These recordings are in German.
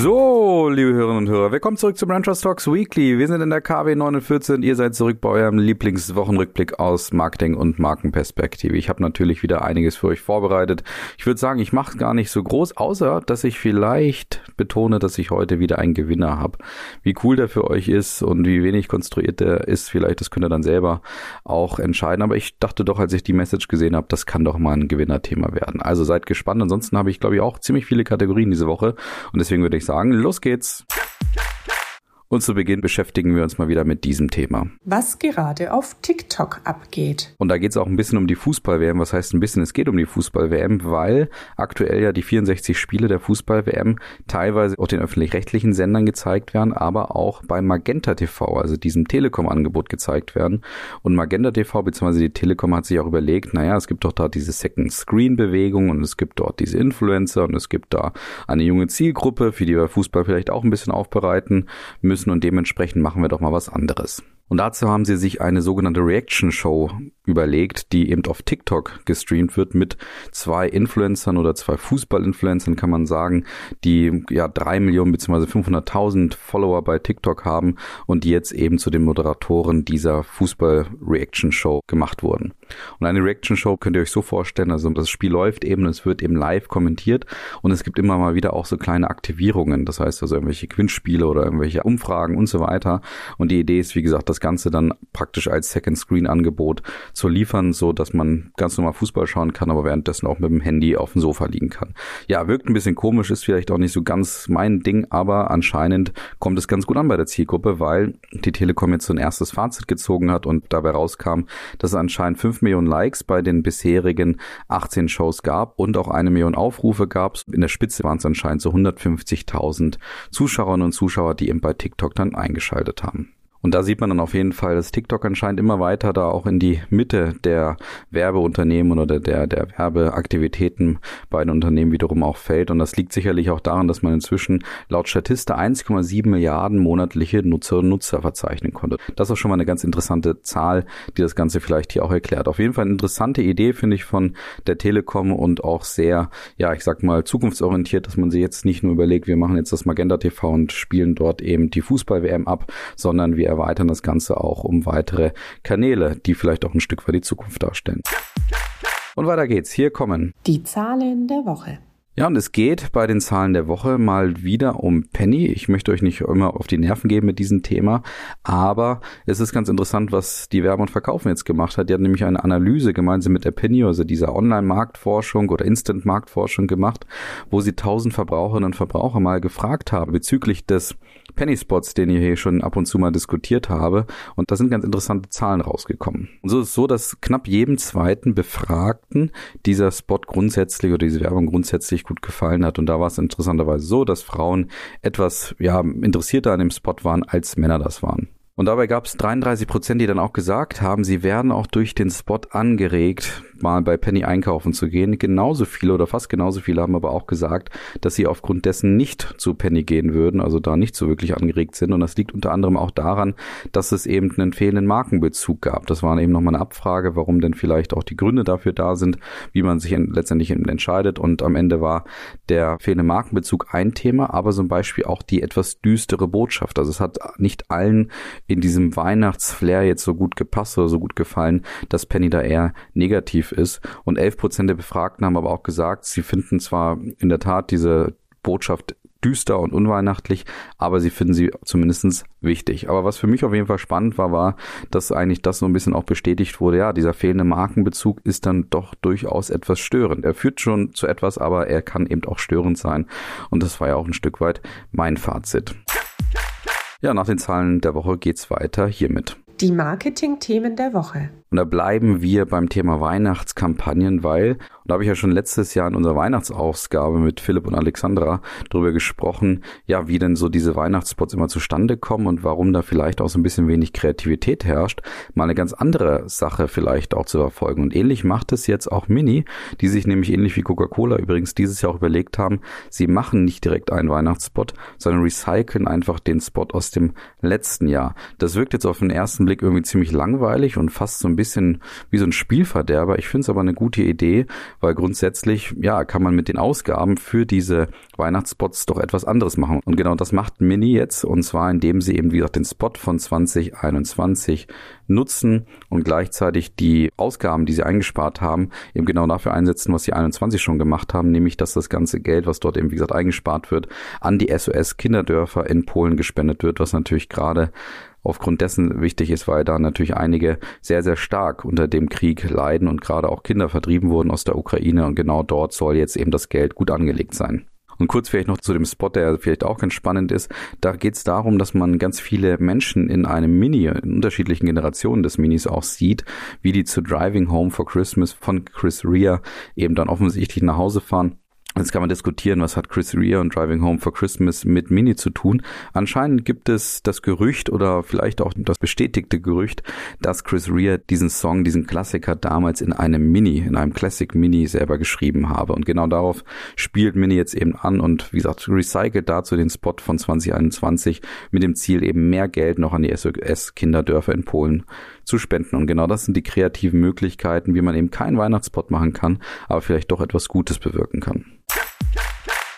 So, liebe Hörerinnen und Hörer, willkommen zurück zu Brand Trust Talks Weekly. Wir sind in der KW 49 und ihr seid zurück bei eurem Lieblingswochenrückblick aus Marketing und Markenperspektive. Ich habe natürlich wieder einiges für euch vorbereitet. Ich würde sagen, ich mache gar nicht so groß, außer dass ich vielleicht betone, dass ich heute wieder einen Gewinner habe. Wie cool der für euch ist und wie wenig konstruiert der ist, vielleicht, das könnt ihr dann selber auch entscheiden. Aber ich dachte doch, als ich die Message gesehen habe, das kann doch mal ein Gewinnerthema werden. Also seid gespannt. Ansonsten habe ich, glaube ich, auch ziemlich viele Kategorien diese Woche und deswegen würde ich sagen, los geht's. Und zu Beginn beschäftigen wir uns mal wieder mit diesem Thema. Was gerade auf TikTok abgeht. Und da geht es auch ein bisschen um die Fußball-WM. Was heißt ein bisschen? Es geht um die Fußball-WM, weil aktuell ja die 64 Spiele der Fußball-WM teilweise auf den öffentlich-rechtlichen Sendern gezeigt werden, aber auch bei Magenta TV, also diesem Telekom-Angebot gezeigt werden. Und Magenta TV bzw. die Telekom hat sich auch überlegt, naja, es gibt doch da diese Second-Screen-Bewegung und es gibt dort diese Influencer und es gibt da eine junge Zielgruppe, für die wir Fußball vielleicht auch ein bisschen aufbereiten müssen müssen und dementsprechend machen wir doch mal was anderes. Und dazu haben sie sich eine sogenannte Reaction Show überlegt, die eben auf TikTok gestreamt wird mit zwei Influencern oder zwei Fußball-Influencern, kann man sagen, die ja drei Millionen bzw. 500.000 Follower bei TikTok haben und die jetzt eben zu den Moderatoren dieser Fußball-Reaction-Show gemacht wurden. Und eine Reaction-Show könnt ihr euch so vorstellen, also das Spiel läuft eben, es wird eben live kommentiert und es gibt immer mal wieder auch so kleine Aktivierungen, das heißt also irgendwelche Gewinnspiele oder irgendwelche Umfragen und so weiter. Und die Idee ist, wie gesagt, das Ganze dann praktisch als Second-Screen-Angebot zu liefern, so dass man ganz normal Fußball schauen kann, aber währenddessen auch mit dem Handy auf dem Sofa liegen kann. Ja, wirkt ein bisschen komisch, ist vielleicht auch nicht so ganz mein Ding, aber anscheinend kommt es ganz gut an bei der Zielgruppe, weil die Telekom jetzt so ein erstes Fazit gezogen hat und dabei rauskam, dass es anscheinend 5 Millionen Likes bei den bisherigen 18 Shows gab und auch eine Million Aufrufe gab. In der Spitze waren es anscheinend so 150.000 Zuschauerinnen und Zuschauer, die eben bei TikTok dann eingeschaltet haben. Und da sieht man dann auf jeden Fall, dass TikTok anscheinend immer weiter da auch in die Mitte der Werbeunternehmen oder der, der Werbeaktivitäten bei den Unternehmen wiederum auch fällt. Und das liegt sicherlich auch daran, dass man inzwischen laut Statista 1,7 Milliarden monatliche Nutzerinnen und Nutzer verzeichnen konnte. Das ist schon mal eine ganz interessante Zahl, die das Ganze vielleicht hier auch erklärt. Auf jeden Fall eine interessante Idee, finde ich, von der Telekom und auch sehr, ja, ich sag mal, zukunftsorientiert, dass man sich jetzt nicht nur überlegt, wir machen jetzt das Magenta TV und spielen dort eben die Fußball-WM ab, sondern wir erweitern das Ganze auch um weitere Kanäle, die vielleicht auch ein Stück weit die Zukunft darstellen. Und weiter geht's. Hier kommen die Zahlen der Woche. Ja, und es geht bei den Zahlen der Woche mal wieder um Penny. Ich möchte euch nicht immer auf die Nerven geben mit diesem Thema, aber es ist ganz interessant, was die Werbe und Verkaufen jetzt gemacht hat. Die hat nämlich eine Analyse gemeinsam mit der Penny, also dieser Online-Marktforschung oder Instant-Marktforschung gemacht, wo sie 1000 Verbraucherinnen und Verbraucher mal gefragt haben bezüglich des Penny Spots, den ich hier schon ab und zu mal diskutiert habe. Und da sind ganz interessante Zahlen rausgekommen. Und so ist es so, dass knapp jedem zweiten Befragten dieser Spot grundsätzlich oder diese Werbung grundsätzlich gut gefallen hat. Und da war es interessanterweise so, dass Frauen etwas ja, interessierter an dem Spot waren, als Männer das waren. Und dabei gab es 33 Prozent, die dann auch gesagt haben, sie werden auch durch den Spot angeregt, mal bei Penny einkaufen zu gehen. Genauso viele oder fast genauso viele haben aber auch gesagt, dass sie aufgrund dessen nicht zu Penny gehen würden, also da nicht so wirklich angeregt sind. Und das liegt unter anderem auch daran, dass es eben einen fehlenden Markenbezug gab. Das war eben nochmal eine Abfrage, warum denn vielleicht auch die Gründe dafür da sind, wie man sich letztendlich entscheidet. Und am Ende war der fehlende Markenbezug ein Thema, aber zum Beispiel auch die etwas düstere Botschaft. Also es hat nicht allen in diesem Weihnachtsflair jetzt so gut gepasst oder so gut gefallen, dass Penny da eher negativ ist. Und 11 Prozent der Befragten haben aber auch gesagt, sie finden zwar in der Tat diese Botschaft düster und unweihnachtlich, aber sie finden sie zumindestens wichtig. Aber was für mich auf jeden Fall spannend war, war, dass eigentlich das so ein bisschen auch bestätigt wurde, ja, dieser fehlende Markenbezug ist dann doch durchaus etwas störend. Er führt schon zu etwas, aber er kann eben auch störend sein. Und das war ja auch ein Stück weit mein Fazit. Ja, nach den Zahlen der Woche geht's weiter hiermit. Die Marketing-Themen der Woche. Und da bleiben wir beim Thema Weihnachtskampagnen, weil, und da habe ich ja schon letztes Jahr in unserer Weihnachtsausgabe mit Philipp und Alexandra darüber gesprochen, ja, wie denn so diese Weihnachtsspots immer zustande kommen und warum da vielleicht auch so ein bisschen wenig Kreativität herrscht, mal eine ganz andere Sache vielleicht auch zu verfolgen. Und ähnlich macht es jetzt auch Mini, die sich nämlich ähnlich wie Coca-Cola übrigens dieses Jahr auch überlegt haben, sie machen nicht direkt einen Weihnachtsspot, sondern recyceln einfach den Spot aus dem letzten Jahr. Das wirkt jetzt auf den ersten Blick irgendwie ziemlich langweilig und fast so ein bisschen bisschen wie so ein Spielverderber. Ich finde es aber eine gute Idee, weil grundsätzlich, ja, kann man mit den Ausgaben für diese Weihnachtsspots doch etwas anderes machen. Und genau das macht Mini jetzt und zwar indem sie eben, wie gesagt, den Spot von 2021 nutzen und gleichzeitig die Ausgaben, die sie eingespart haben, eben genau dafür einsetzen, was sie 21 schon gemacht haben, nämlich dass das ganze Geld, was dort eben, wie gesagt, eingespart wird, an die SOS Kinderdörfer in Polen gespendet wird, was natürlich gerade aufgrund dessen wichtig ist, weil da natürlich einige sehr, sehr stark unter dem Krieg leiden und gerade auch Kinder vertrieben wurden aus der Ukraine und genau dort soll jetzt eben das Geld gut angelegt sein. Und kurz vielleicht noch zu dem Spot, der vielleicht auch ganz spannend ist. Da geht es darum, dass man ganz viele Menschen in einem Mini, in unterschiedlichen Generationen des Minis auch sieht, wie die zu Driving Home for Christmas von Chris Rea eben dann offensichtlich nach Hause fahren Jetzt kann man diskutieren, was hat Chris Rea und Driving Home for Christmas mit Mini zu tun. Anscheinend gibt es das Gerücht oder vielleicht auch das bestätigte Gerücht, dass Chris Rea diesen Song, diesen Klassiker damals in einem Mini, in einem Classic Mini selber geschrieben habe. Und genau darauf spielt Mini jetzt eben an und wie gesagt, recycelt dazu den Spot von 2021 mit dem Ziel eben mehr Geld noch an die SOS-Kinderdörfer in Polen zu spenden. Und genau das sind die kreativen Möglichkeiten, wie man eben keinen Weihnachtsspot machen kann, aber vielleicht doch etwas Gutes bewirken kann.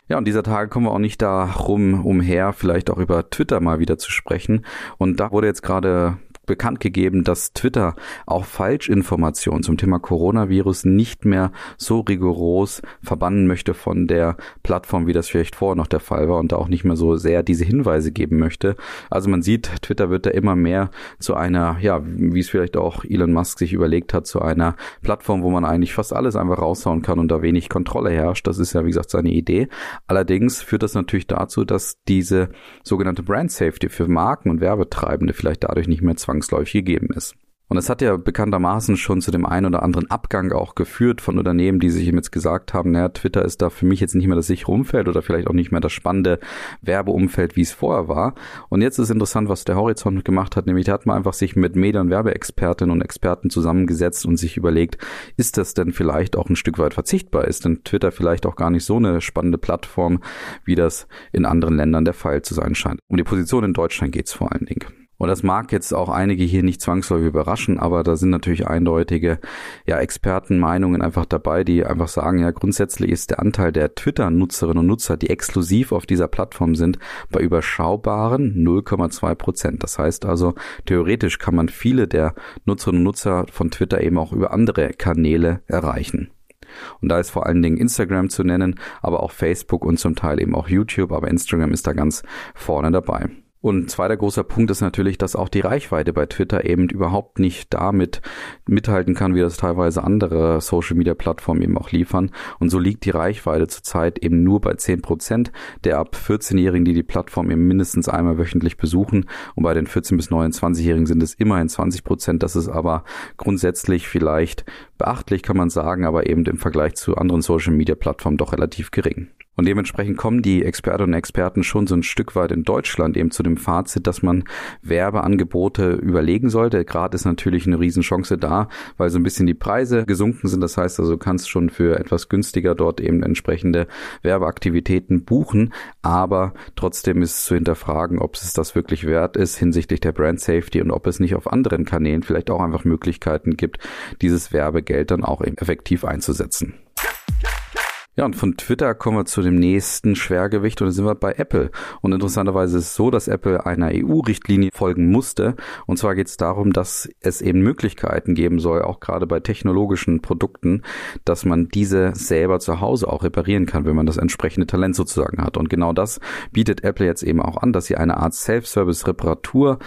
Ja, und dieser Tage kommen wir auch nicht darum umher, vielleicht auch über Twitter mal wieder zu sprechen. Und da wurde jetzt gerade bekannt gegeben, dass Twitter auch Falschinformationen zum Thema Coronavirus nicht mehr so rigoros verbannen möchte von der Plattform, wie das vielleicht vorher noch der Fall war und da auch nicht mehr so sehr diese Hinweise geben möchte. Also man sieht, Twitter wird da immer mehr zu einer, ja, wie es vielleicht auch Elon Musk sich überlegt hat, zu einer Plattform, wo man eigentlich fast alles einfach raushauen kann und da wenig Kontrolle herrscht. Das ist ja, wie gesagt, seine Idee. Allerdings führt das natürlich dazu, dass diese sogenannte Brand Safety für Marken und Werbetreibende vielleicht dadurch nicht mehr zwang zwangsläufig gegeben ist. Und es hat ja bekanntermaßen schon zu dem einen oder anderen Abgang auch geführt von Unternehmen, die sich jetzt gesagt haben, naja, Twitter ist da für mich jetzt nicht mehr das sichere Umfeld oder vielleicht auch nicht mehr das spannende Werbeumfeld, wie es vorher war. Und jetzt ist interessant, was der Horizont gemacht hat, nämlich der hat mal einfach sich mit Medien- und Werbeexpertinnen und Experten zusammengesetzt und sich überlegt, ist das denn vielleicht auch ein Stück weit verzichtbar? Ist denn Twitter vielleicht auch gar nicht so eine spannende Plattform, wie das in anderen Ländern der Fall zu sein scheint? Um die Position in Deutschland geht es vor allen Dingen. Und das mag jetzt auch einige hier nicht zwangsläufig überraschen, aber da sind natürlich eindeutige ja, Expertenmeinungen einfach dabei, die einfach sagen, ja, grundsätzlich ist der Anteil der Twitter-Nutzerinnen und Nutzer, die exklusiv auf dieser Plattform sind, bei überschaubaren 0,2 Prozent. Das heißt also, theoretisch kann man viele der Nutzerinnen und Nutzer von Twitter eben auch über andere Kanäle erreichen. Und da ist vor allen Dingen Instagram zu nennen, aber auch Facebook und zum Teil eben auch YouTube, aber Instagram ist da ganz vorne dabei. Und zweiter großer Punkt ist natürlich, dass auch die Reichweite bei Twitter eben überhaupt nicht damit mithalten kann, wie das teilweise andere Social Media Plattformen eben auch liefern. Und so liegt die Reichweite zurzeit eben nur bei 10 Prozent der ab 14-Jährigen, die die Plattform eben mindestens einmal wöchentlich besuchen. Und bei den 14 bis 29-Jährigen sind es immerhin 20 Prozent. Das ist aber grundsätzlich vielleicht beachtlich, kann man sagen, aber eben im Vergleich zu anderen Social Media Plattformen doch relativ gering. Und dementsprechend kommen die Expertinnen und Experten schon so ein Stück weit in Deutschland eben zu dem Fazit, dass man Werbeangebote überlegen sollte. Gerade ist natürlich eine Riesenchance da, weil so ein bisschen die Preise gesunken sind. Das heißt also, du kannst schon für etwas günstiger dort eben entsprechende Werbeaktivitäten buchen. Aber trotzdem ist zu hinterfragen, ob es das wirklich wert ist hinsichtlich der Brand Safety und ob es nicht auf anderen Kanälen vielleicht auch einfach Möglichkeiten gibt, dieses Werbegeld dann auch effektiv einzusetzen. Ja, und von Twitter kommen wir zu dem nächsten Schwergewicht und da sind wir bei Apple. Und interessanterweise ist es so, dass Apple einer EU-Richtlinie folgen musste. Und zwar geht es darum, dass es eben Möglichkeiten geben soll, auch gerade bei technologischen Produkten, dass man diese selber zu Hause auch reparieren kann, wenn man das entsprechende Talent sozusagen hat. Und genau das bietet Apple jetzt eben auch an, dass sie eine Art Self-Service-Reparatur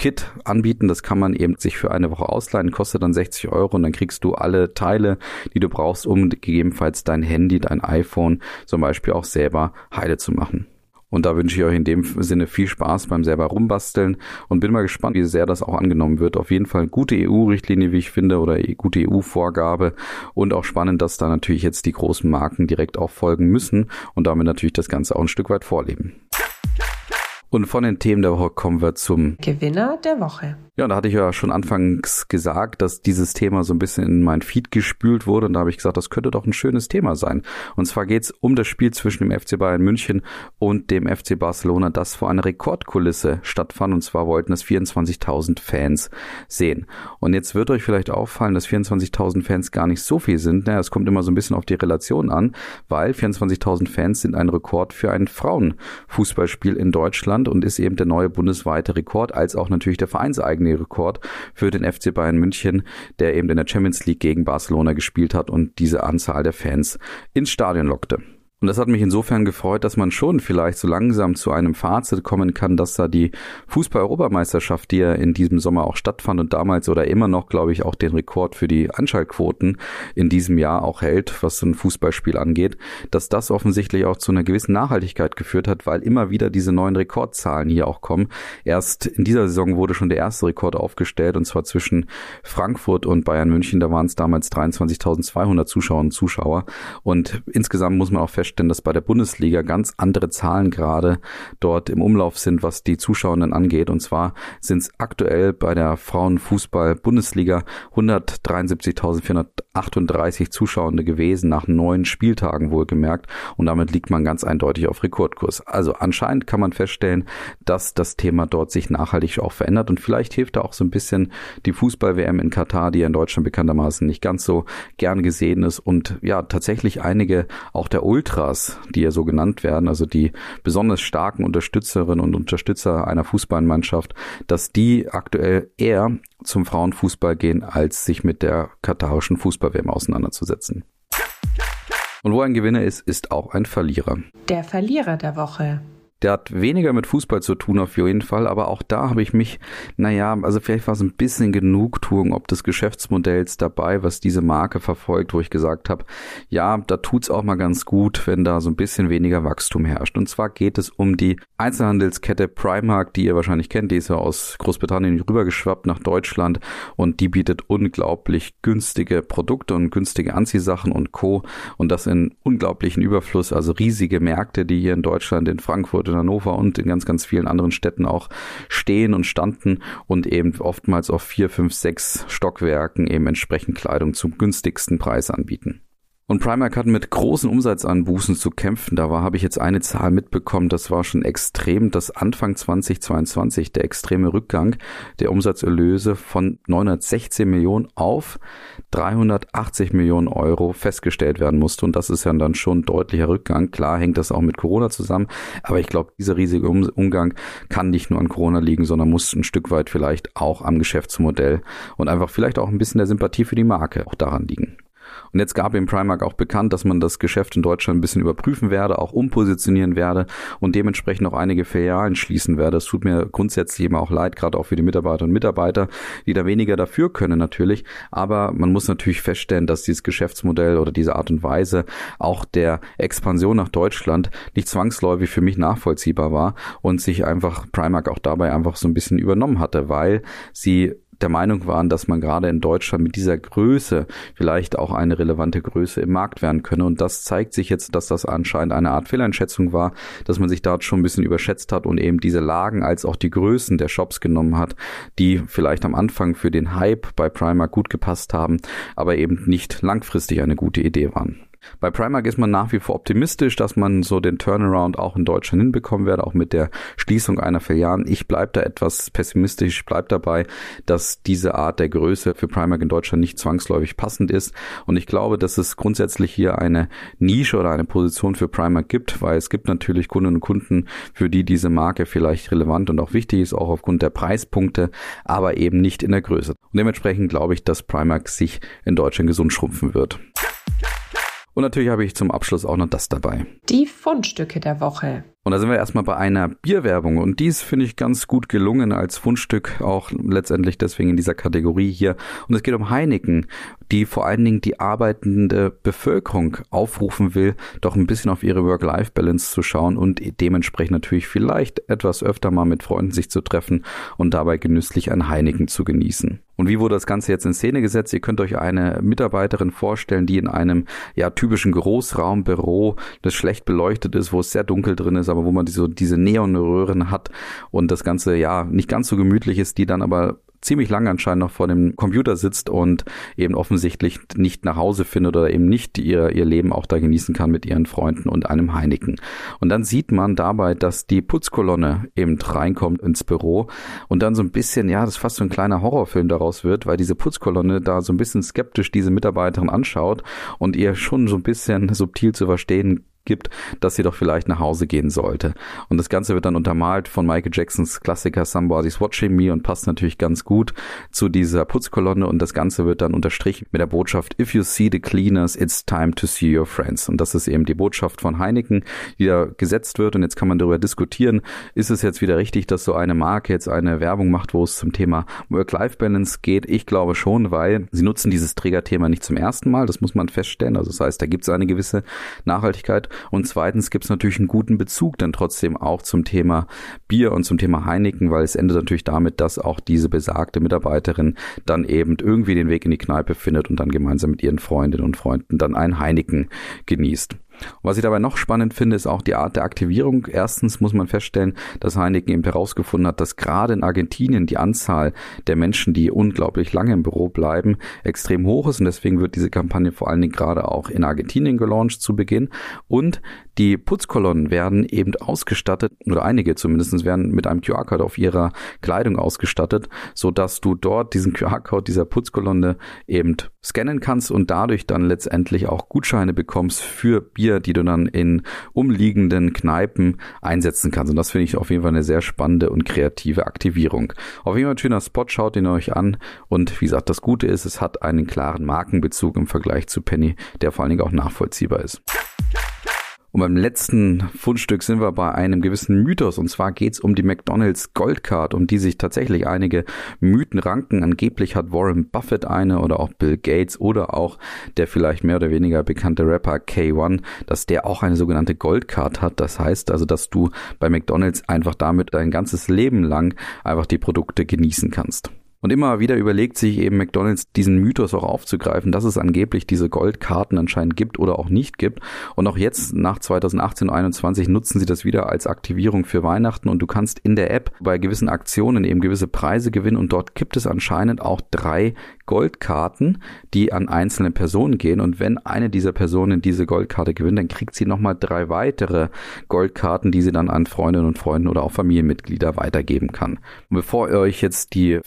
Kit anbieten. Das kann man eben sich für eine Woche ausleihen, kostet dann 60 Euro und dann kriegst du alle Teile, die du brauchst, um gegebenenfalls dein Handy, dein iPhone zum Beispiel auch selber heile zu machen. Und da wünsche ich euch in dem Sinne viel Spaß beim selber rumbasteln und bin mal gespannt, wie sehr das auch angenommen wird. Auf jeden Fall gute EU-Richtlinie, wie ich finde, oder gute EU-Vorgabe und auch spannend, dass da natürlich jetzt die großen Marken direkt auch folgen müssen und damit natürlich das Ganze auch ein Stück weit vorleben. Und von den Themen der Woche kommen wir zum Gewinner der Woche. Ja, da hatte ich ja schon anfangs gesagt, dass dieses Thema so ein bisschen in mein Feed gespült wurde und da habe ich gesagt, das könnte doch ein schönes Thema sein. Und zwar geht es um das Spiel zwischen dem FC Bayern München und dem FC Barcelona, das vor einer Rekordkulisse stattfand und zwar wollten es 24.000 Fans sehen. Und jetzt wird euch vielleicht auffallen, dass 24.000 Fans gar nicht so viel sind. Naja, es kommt immer so ein bisschen auf die Relation an, weil 24.000 Fans sind ein Rekord für ein Frauenfußballspiel in Deutschland und ist eben der neue bundesweite Rekord, als auch natürlich der vereinseigene Rekord für den FC Bayern München, der eben in der Champions League gegen Barcelona gespielt hat und diese Anzahl der Fans ins Stadion lockte. Und das hat mich insofern gefreut, dass man schon vielleicht so langsam zu einem Fazit kommen kann, dass da die Fußball-Europameisterschaft, die ja in diesem Sommer auch stattfand und damals oder immer noch, glaube ich, auch den Rekord für die Anschaltquoten in diesem Jahr auch hält, was so ein Fußballspiel angeht, dass das offensichtlich auch zu einer gewissen Nachhaltigkeit geführt hat, weil immer wieder diese neuen Rekordzahlen hier auch kommen. Erst in dieser Saison wurde schon der erste Rekord aufgestellt und zwar zwischen Frankfurt und Bayern München. Da waren es damals 23.200 Zuschauer und Zuschauer. Und insgesamt muss man auch feststellen, feststellen, dass bei der Bundesliga ganz andere Zahlen gerade dort im Umlauf sind, was die Zuschauenden angeht. Und zwar sind es aktuell bei der Frauenfußball-Bundesliga 173.438 Zuschauende gewesen, nach neun Spieltagen wohlgemerkt. Und damit liegt man ganz eindeutig auf Rekordkurs. Also anscheinend kann man feststellen, dass das Thema dort sich nachhaltig auch verändert. Und vielleicht hilft da auch so ein bisschen die Fußball-WM in Katar, die ja in Deutschland bekanntermaßen nicht ganz so gern gesehen ist. Und ja, tatsächlich einige auch der Ultra Ultras, die ja so genannt werden, also die besonders starken Unterstützerinnen und Unterstützer einer Fußballmannschaft, dass die aktuell eher zum Frauenfußball gehen, als sich mit der katarischen Fußballwärme auseinanderzusetzen. Und wo ein Gewinner ist, ist auch ein Verlierer. Der Verlierer der Woche. Der hat weniger mit Fußball zu tun auf jeden Fall, aber auch da habe ich mich, naja, also vielleicht war es ein bisschen Genugtuung ob des Geschäftsmodells dabei, was diese Marke verfolgt, wo ich gesagt habe, ja, da tut's auch mal ganz gut, wenn da so ein bisschen weniger Wachstum herrscht. Und zwar geht es um die Einzelhandelskette Primark, die ihr wahrscheinlich kennt, die ist ja aus Großbritannien rübergeschwappt nach Deutschland und die bietet unglaublich günstige Produkte und günstige Anziehsachen und Co. Und das in unglaublichen Überfluss, also riesige Märkte, die hier in Deutschland, in Frankfurt, in Hannover und in ganz, ganz vielen anderen Städten auch stehen und standen und eben oftmals auf vier, fünf, sechs Stockwerken eben entsprechend Kleidung zum günstigsten Preis anbieten. Und Primark hat mit großen Umsatzanbußen zu kämpfen. Da war, habe ich jetzt eine Zahl mitbekommen, das war schon extrem, dass Anfang 2022 der extreme Rückgang der Umsatzerlöse von 916 Millionen auf 380 Millionen Euro festgestellt werden musste. Und das ist ja dann schon ein deutlicher Rückgang. Klar hängt das auch mit Corona zusammen. Aber ich glaube, dieser riesige Umgang kann nicht nur an Corona liegen, sondern muss ein Stück weit vielleicht auch am Geschäftsmodell und einfach vielleicht auch ein bisschen der Sympathie für die Marke auch daran liegen. Und jetzt gab ihm Primark auch bekannt, dass man das Geschäft in Deutschland ein bisschen überprüfen werde, auch umpositionieren werde und dementsprechend auch einige Filialen schließen werde. Es tut mir grundsätzlich immer auch leid, gerade auch für die Mitarbeiter und Mitarbeiter, die da weniger dafür können natürlich. Aber man muss natürlich feststellen, dass dieses Geschäftsmodell oder diese Art und Weise auch der Expansion nach Deutschland nicht zwangsläufig für mich nachvollziehbar war und sich einfach Primark auch dabei einfach so ein bisschen übernommen hatte, weil sie der Meinung waren, dass man gerade in Deutschland mit dieser Größe vielleicht auch eine relevante Größe im Markt werden könne. Und das zeigt sich jetzt, dass das anscheinend eine Art Fehleinschätzung war, dass man sich dort schon ein bisschen überschätzt hat und eben diese Lagen als auch die Größen der Shops genommen hat, die vielleicht am Anfang für den Hype bei Primark gut gepasst haben, aber eben nicht langfristig eine gute Idee waren. Bei Primark ist man nach wie vor optimistisch, dass man so den Turnaround auch in Deutschland hinbekommen werde, auch mit der Schließung einer Filialen. Ich bleibe da etwas pessimistisch, bleib dabei, dass diese Art der Größe für Primark in Deutschland nicht zwangsläufig passend ist. Und ich glaube, dass es grundsätzlich hier eine Nische oder eine Position für Primark gibt, weil es gibt natürlich Kundinnen und Kunden, für die diese Marke vielleicht relevant und auch wichtig ist, auch aufgrund der Preispunkte, aber eben nicht in der Größe. Und dementsprechend glaube ich, dass Primark sich in Deutschland gesund schrumpfen wird. Und natürlich habe ich zum Abschluss auch noch das dabei. Die Fundstücke der Woche. Und da sind wir erstmal bei einer Bierwerbung. Und dies finde ich ganz gut gelungen als Fundstück, auch letztendlich deswegen in dieser Kategorie hier. Und es geht um Heineken, die vor allen Dingen die arbeitende Bevölkerung aufrufen will, doch ein bisschen auf ihre Work-Life-Balance zu schauen und dementsprechend natürlich vielleicht etwas öfter mal mit Freunden sich zu treffen und dabei genüsslich ein Heineken zu genießen. Und wie wurde das Ganze jetzt in Szene gesetzt? Ihr könnt euch eine Mitarbeiterin vorstellen, die in einem ja typischen Großraumbüro, das schlecht beleuchtet ist, wo es sehr dunkel drin ist, aber wo man so diese Neonröhren hat und das Ganze ja nicht ganz so gemütlich ist, die dann aber ziemlich lange anscheinend noch vor dem Computer sitzt und eben offensichtlich nicht nach Hause findet oder eben nicht ihr, ihr Leben auch da genießen kann mit ihren Freunden und einem Heineken. Und dann sieht man dabei, dass die Putzkolonne eben reinkommt ins Büro und dann so ein bisschen, ja, das fast so ein kleiner Horrorfilm daraus wird, weil diese Putzkolonne da so ein bisschen skeptisch diese Mitarbeiterin anschaut und ihr schon so ein bisschen subtil zu verstehen gibt, dass sie doch vielleicht nach Hause gehen sollte. Und das Ganze wird dann untermalt von Michael Jacksons Klassiker Somebody's Watching Me und passt natürlich ganz gut zu dieser Putzkolonne und das Ganze wird dann unterstrichen mit der Botschaft If you see the cleaners, it's time to see your friends. Und das ist eben die Botschaft von Heineken, die da gesetzt wird und jetzt kann man darüber diskutieren, ist es jetzt wieder richtig, dass so eine Marke jetzt eine Werbung macht, wo es zum Thema Work-Life-Balance geht? Ich glaube schon, weil sie nutzen dieses Trägerthema nicht zum ersten Mal, das muss man feststellen. Also das heißt, da gibt es eine gewisse Nachhaltigkeit und zweitens gibt es natürlich einen guten Bezug dann trotzdem auch zum Thema Bier und zum Thema Heineken, weil es endet natürlich damit, dass auch diese besagte Mitarbeiterin dann eben irgendwie den Weg in die Kneipe findet und dann gemeinsam mit ihren Freundinnen und Freunden dann ein Heineken genießt. Und was ich dabei noch spannend finde, ist auch die Art der Aktivierung. Erstens muss man feststellen, dass Heineken eben herausgefunden hat, dass gerade in Argentinien die Anzahl der Menschen, die unglaublich lange im Büro bleiben, extrem hoch ist. Und deswegen wird diese Kampagne vor allen Dingen gerade auch in Argentinien gelauncht zu Beginn. Und die Putzkolonnen werden eben ausgestattet, oder einige zumindest werden mit einem QR-Code auf ihrer Kleidung ausgestattet, so dass du dort diesen QR-Code dieser Putzkolonne eben scannen kannst und dadurch dann letztendlich auch Gutscheine bekommst für Bier, die du dann in umliegenden Kneipen einsetzen kannst. Und das finde ich auf jeden Fall eine sehr spannende und kreative Aktivierung. Auf jeden Fall ein schöner Spot, schaut ihn euch an. Und wie gesagt, das Gute ist, es hat einen klaren Markenbezug im Vergleich zu Penny, der vor allen Dingen auch nachvollziehbar ist. Und beim letzten Fundstück sind wir bei einem gewissen Mythos. Und zwar geht es um die McDonald's Goldcard, um die sich tatsächlich einige Mythen ranken. Angeblich hat Warren Buffett eine oder auch Bill Gates oder auch der vielleicht mehr oder weniger bekannte Rapper K1, dass der auch eine sogenannte Goldcard hat. Das heißt also, dass du bei McDonald's einfach damit dein ganzes Leben lang einfach die Produkte genießen kannst. Und immer wieder überlegt sich eben McDonald's diesen Mythos auch aufzugreifen, dass es angeblich diese Goldkarten anscheinend gibt oder auch nicht gibt. Und auch jetzt nach 2018 und 2021 nutzen sie das wieder als Aktivierung für Weihnachten und du kannst in der App bei gewissen Aktionen eben gewisse Preise gewinnen und dort gibt es anscheinend auch drei Goldkarten, die an einzelne Personen gehen. Und wenn eine dieser Personen diese Goldkarte gewinnt, dann kriegt sie nochmal drei weitere Goldkarten, die sie dann an Freundinnen und Freunden oder auch Familienmitglieder weitergeben kann. Und bevor ihr euch jetzt die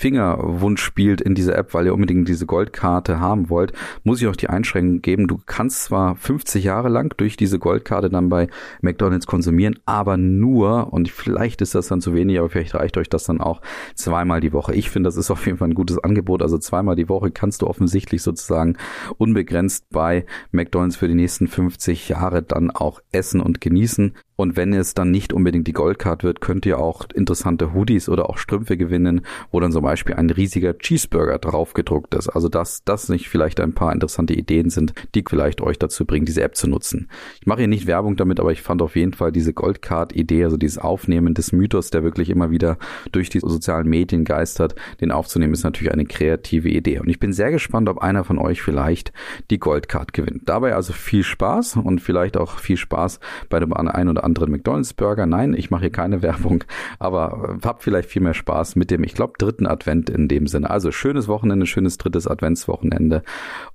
Fingerwunsch spielt in dieser App, weil ihr unbedingt diese Goldkarte haben wollt, muss ich euch die Einschränkung geben. Du kannst zwar 50 Jahre lang durch diese Goldkarte dann bei McDonald's konsumieren, aber nur, und vielleicht ist das dann zu wenig, aber vielleicht reicht euch das dann auch zweimal die Woche. Ich finde, das ist auf jeden Fall ein gutes Angebot, also zweimal die Woche kannst du offensichtlich sozusagen unbegrenzt bei McDonald's für die nächsten 50 Jahre dann auch essen und genießen. Und wenn es dann nicht unbedingt die Goldcard wird, könnt ihr auch interessante Hoodies oder auch Strümpfe gewinnen, wo dann zum Beispiel ein riesiger Cheeseburger drauf gedruckt ist. Also dass das nicht vielleicht ein paar interessante Ideen sind, die vielleicht euch dazu bringen, diese App zu nutzen. Ich mache hier nicht Werbung damit, aber ich fand auf jeden Fall diese Goldcard-Idee, also dieses Aufnehmen des Mythos, der wirklich immer wieder durch die sozialen Medien geistert, den aufzunehmen, ist natürlich eine kreative Idee. Und ich bin sehr gespannt, ob einer von euch vielleicht die Goldcard gewinnt. Dabei also viel Spaß und vielleicht auch viel Spaß bei dem einen oder anderen McDonald's Burger. Nein, ich mache hier keine Werbung, aber äh, habt vielleicht viel mehr Spaß mit dem, ich glaube, dritten Advent in dem Sinne. Also schönes Wochenende, schönes drittes Adventswochenende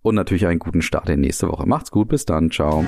und natürlich einen guten Start in nächste Woche. Macht's gut, bis dann, ciao.